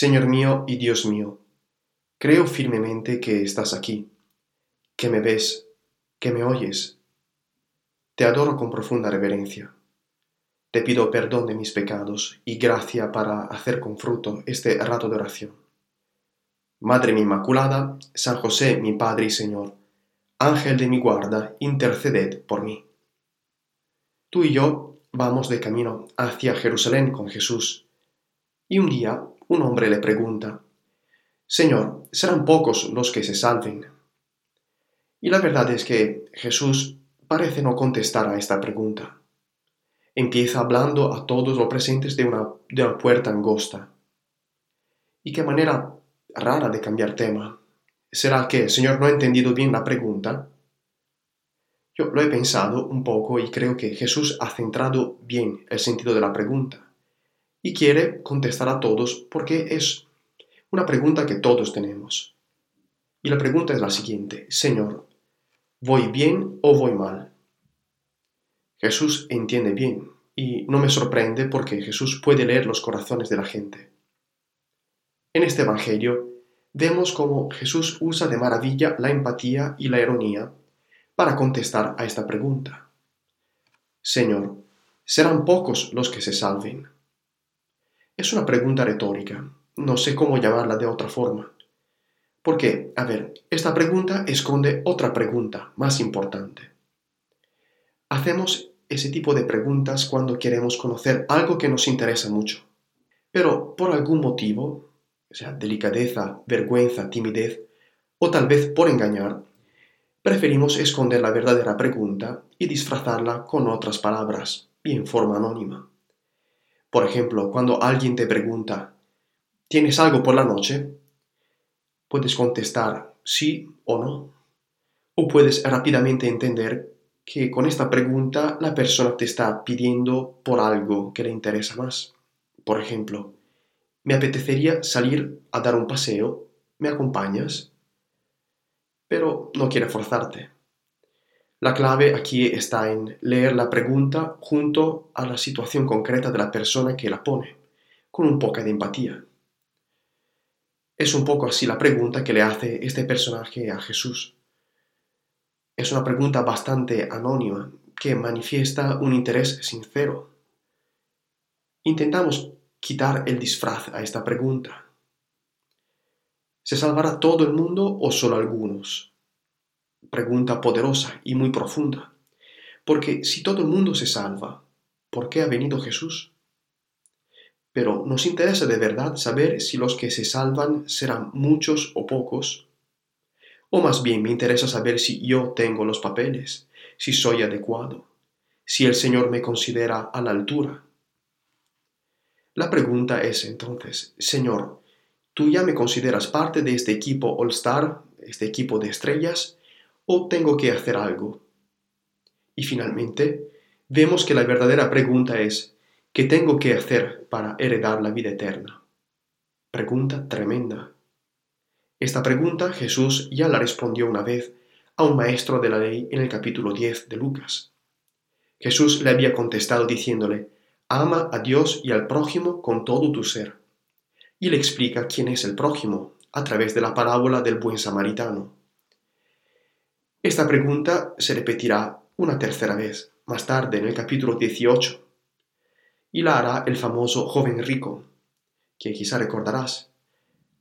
Señor mío y Dios mío, creo firmemente que estás aquí, que me ves, que me oyes. Te adoro con profunda reverencia. Te pido perdón de mis pecados y gracia para hacer con fruto este rato de oración. Madre mi Inmaculada, San José mi Padre y Señor, Ángel de mi guarda, interceded por mí. Tú y yo vamos de camino hacia Jerusalén con Jesús, y un día un hombre le pregunta, Señor, ¿serán pocos los que se salven? Y la verdad es que Jesús parece no contestar a esta pregunta. Empieza hablando a todos los presentes de una, de una puerta angosta. Y qué manera rara de cambiar tema. ¿Será que el Señor no ha entendido bien la pregunta? Yo lo he pensado un poco y creo que Jesús ha centrado bien el sentido de la pregunta y quiere contestar a todos porque es una pregunta que todos tenemos. Y la pregunta es la siguiente, Señor, ¿voy bien o voy mal? Jesús entiende bien y no me sorprende porque Jesús puede leer los corazones de la gente. En este Evangelio vemos cómo Jesús usa de maravilla la empatía y la ironía para contestar a esta pregunta. Señor, serán pocos los que se salven. Es una pregunta retórica, no sé cómo llamarla de otra forma. Porque, a ver, esta pregunta esconde otra pregunta más importante. Hacemos ese tipo de preguntas cuando queremos conocer algo que nos interesa mucho. Pero por algún motivo, o sea, delicadeza, vergüenza, timidez, o tal vez por engañar, preferimos esconder la verdadera pregunta y disfrazarla con otras palabras y en forma anónima. Por ejemplo, cuando alguien te pregunta, ¿tienes algo por la noche? Puedes contestar sí o no. O puedes rápidamente entender que con esta pregunta la persona te está pidiendo por algo que le interesa más. Por ejemplo, me apetecería salir a dar un paseo, ¿me acompañas? Pero no quiere forzarte. La clave aquí está en leer la pregunta junto a la situación concreta de la persona que la pone, con un poco de empatía. Es un poco así la pregunta que le hace este personaje a Jesús. Es una pregunta bastante anónima que manifiesta un interés sincero. Intentamos quitar el disfraz a esta pregunta. ¿Se salvará todo el mundo o solo algunos? Pregunta poderosa y muy profunda. Porque si todo el mundo se salva, ¿por qué ha venido Jesús? Pero nos interesa de verdad saber si los que se salvan serán muchos o pocos. O más bien me interesa saber si yo tengo los papeles, si soy adecuado, si el Señor me considera a la altura. La pregunta es entonces, Señor, ¿tú ya me consideras parte de este equipo All Star, este equipo de estrellas? O tengo que hacer algo? Y finalmente, vemos que la verdadera pregunta es, ¿qué tengo que hacer para heredar la vida eterna? Pregunta tremenda. Esta pregunta Jesús ya la respondió una vez a un maestro de la ley en el capítulo 10 de Lucas. Jesús le había contestado diciéndole, ama a Dios y al prójimo con todo tu ser. Y le explica quién es el prójimo a través de la parábola del buen samaritano. Esta pregunta se repetirá una tercera vez, más tarde en el capítulo 18, y la hará el famoso joven rico, que quizá recordarás.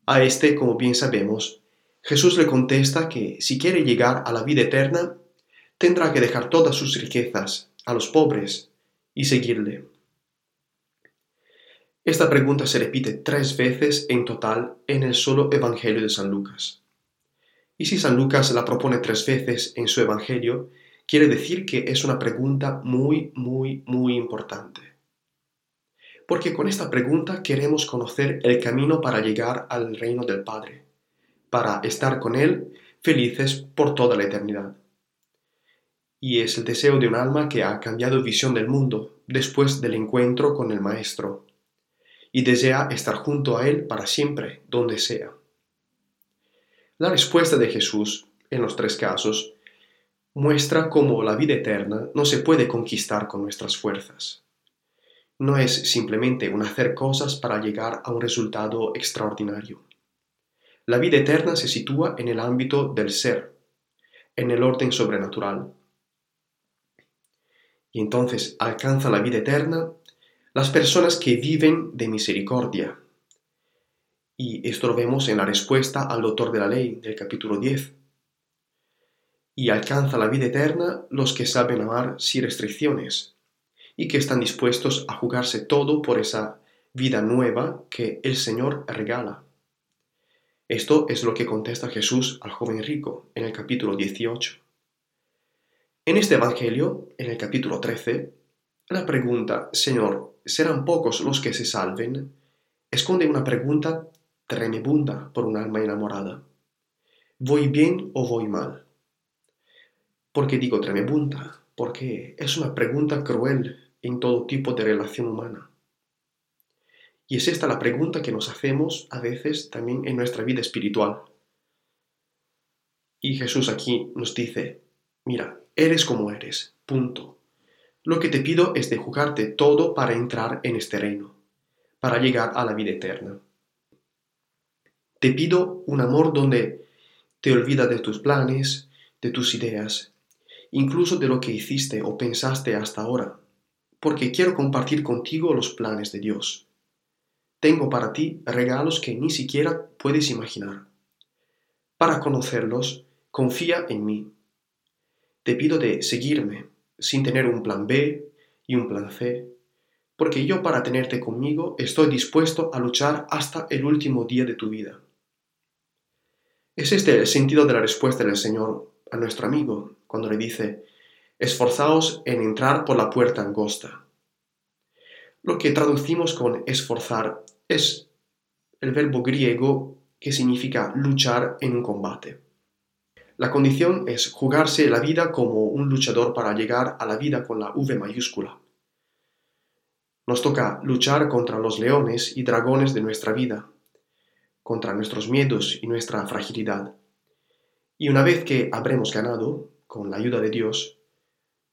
A este, como bien sabemos, Jesús le contesta que si quiere llegar a la vida eterna, tendrá que dejar todas sus riquezas a los pobres y seguirle. Esta pregunta se repite tres veces en total en el solo Evangelio de San Lucas. Y si San Lucas la propone tres veces en su Evangelio, quiere decir que es una pregunta muy, muy, muy importante. Porque con esta pregunta queremos conocer el camino para llegar al reino del Padre, para estar con Él felices por toda la eternidad. Y es el deseo de un alma que ha cambiado visión del mundo después del encuentro con el Maestro, y desea estar junto a Él para siempre, donde sea. La respuesta de Jesús, en los tres casos, muestra cómo la vida eterna no se puede conquistar con nuestras fuerzas. no es simplemente un hacer cosas para llegar a un resultado extraordinario. La vida eterna se sitúa en el ámbito del ser, en el orden sobrenatural. Y entonces alcanza la vida eterna las personas que viven de misericordia. Y esto lo vemos en la respuesta al autor de la ley del capítulo 10. Y alcanza la vida eterna los que saben amar sin restricciones y que están dispuestos a jugarse todo por esa vida nueva que el Señor regala. Esto es lo que contesta Jesús al joven rico en el capítulo 18. En este Evangelio, en el capítulo 13, la pregunta, Señor, ¿serán pocos los que se salven? esconde una pregunta tremebunda por un alma enamorada. ¿Voy bien o voy mal? ¿Por qué digo tremebunda? Porque es una pregunta cruel en todo tipo de relación humana. Y es esta la pregunta que nos hacemos a veces también en nuestra vida espiritual. Y Jesús aquí nos dice, mira, eres como eres, punto. Lo que te pido es de jugarte todo para entrar en este reino, para llegar a la vida eterna. Te pido un amor donde te olvidas de tus planes, de tus ideas, incluso de lo que hiciste o pensaste hasta ahora, porque quiero compartir contigo los planes de Dios tengo para ti regalos que ni siquiera puedes imaginar. Para conocerlos, confía en mí. Te pido de seguirme, sin tener un plan B y un plan C, porque yo para tenerte conmigo estoy dispuesto a luchar hasta el último día de tu vida. Es este el sentido de la respuesta del Señor a nuestro amigo cuando le dice, esforzaos en entrar por la puerta angosta. Lo que traducimos con esforzar es el verbo griego que significa luchar en un combate. La condición es jugarse la vida como un luchador para llegar a la vida con la V mayúscula. Nos toca luchar contra los leones y dragones de nuestra vida, contra nuestros miedos y nuestra fragilidad. Y una vez que habremos ganado, con la ayuda de Dios,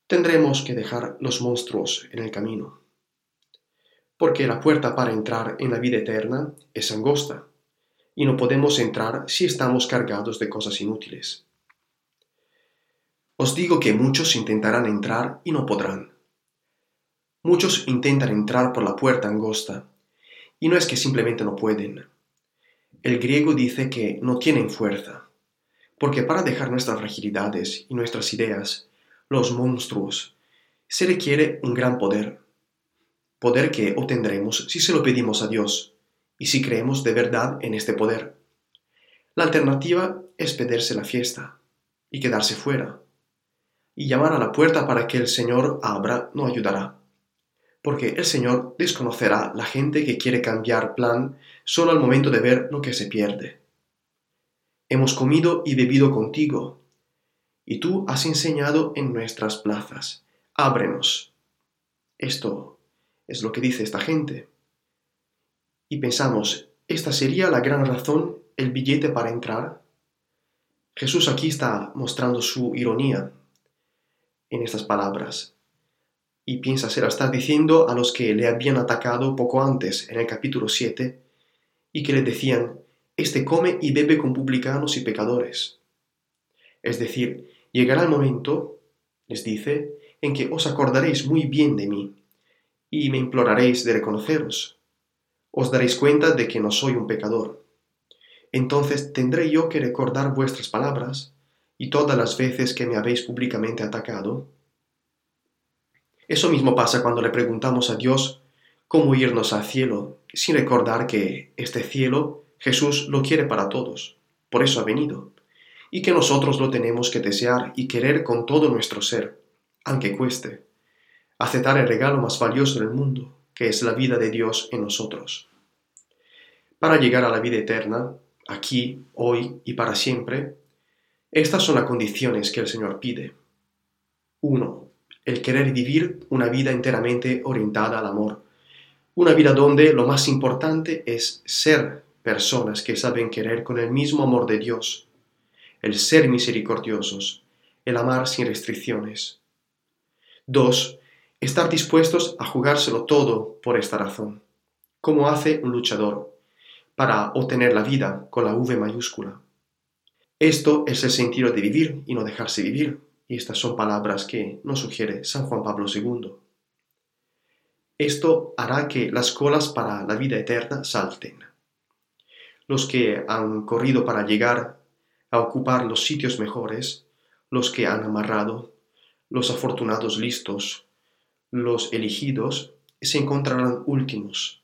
tendremos que dejar los monstruos en el camino porque la puerta para entrar en la vida eterna es angosta, y no podemos entrar si estamos cargados de cosas inútiles. Os digo que muchos intentarán entrar y no podrán. Muchos intentan entrar por la puerta angosta, y no es que simplemente no pueden. El griego dice que no tienen fuerza, porque para dejar nuestras fragilidades y nuestras ideas, los monstruos, se requiere un gran poder poder que obtendremos si se lo pedimos a Dios y si creemos de verdad en este poder. La alternativa es pedirse la fiesta y quedarse fuera. Y llamar a la puerta para que el Señor abra no ayudará, porque el Señor desconocerá la gente que quiere cambiar plan solo al momento de ver lo que se pierde. Hemos comido y bebido contigo, y tú has enseñado en nuestras plazas. Ábrenos. Esto es lo que dice esta gente. Y pensamos, ¿esta sería la gran razón, el billete para entrar? Jesús aquí está mostrando su ironía en estas palabras. Y piensa, se la está diciendo a los que le habían atacado poco antes, en el capítulo 7, y que le decían, Este come y bebe con publicanos y pecadores. Es decir, llegará el momento, les dice, en que os acordaréis muy bien de mí, y me imploraréis de reconoceros. Os daréis cuenta de que no soy un pecador. Entonces tendré yo que recordar vuestras palabras y todas las veces que me habéis públicamente atacado. Eso mismo pasa cuando le preguntamos a Dios cómo irnos al cielo, sin recordar que este cielo Jesús lo quiere para todos, por eso ha venido, y que nosotros lo tenemos que desear y querer con todo nuestro ser, aunque cueste aceptar el regalo más valioso del mundo, que es la vida de Dios en nosotros. Para llegar a la vida eterna, aquí, hoy y para siempre, estas son las condiciones que el Señor pide. 1. El querer vivir una vida enteramente orientada al amor. Una vida donde lo más importante es ser personas que saben querer con el mismo amor de Dios, el ser misericordiosos, el amar sin restricciones. 2 Estar dispuestos a jugárselo todo por esta razón, como hace un luchador, para obtener la vida con la V mayúscula. Esto es el sentido de vivir y no dejarse vivir, y estas son palabras que nos sugiere San Juan Pablo II. Esto hará que las colas para la vida eterna salten. Los que han corrido para llegar a ocupar los sitios mejores, los que han amarrado, los afortunados listos, los elegidos, se encontrarán últimos,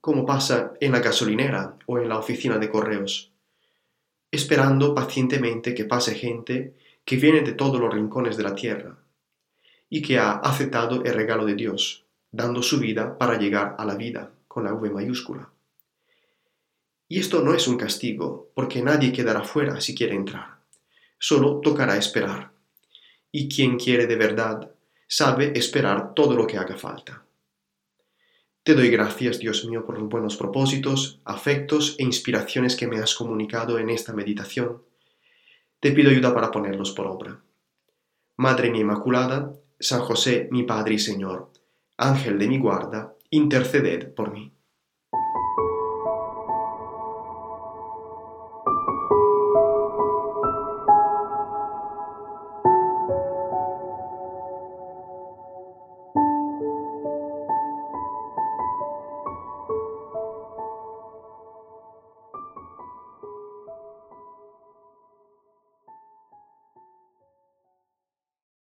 como pasa en la gasolinera o en la oficina de correos, esperando pacientemente que pase gente que viene de todos los rincones de la tierra y que ha aceptado el regalo de Dios, dando su vida para llegar a la vida con la V mayúscula. Y esto no es un castigo, porque nadie quedará fuera si quiere entrar. Solo tocará esperar. Y quien quiere de verdad sabe esperar todo lo que haga falta. Te doy gracias, Dios mío, por los buenos propósitos, afectos e inspiraciones que me has comunicado en esta meditación. Te pido ayuda para ponerlos por obra. Madre mía Inmaculada, San José, mi Padre y Señor, Ángel de mi guarda, interceded por mí.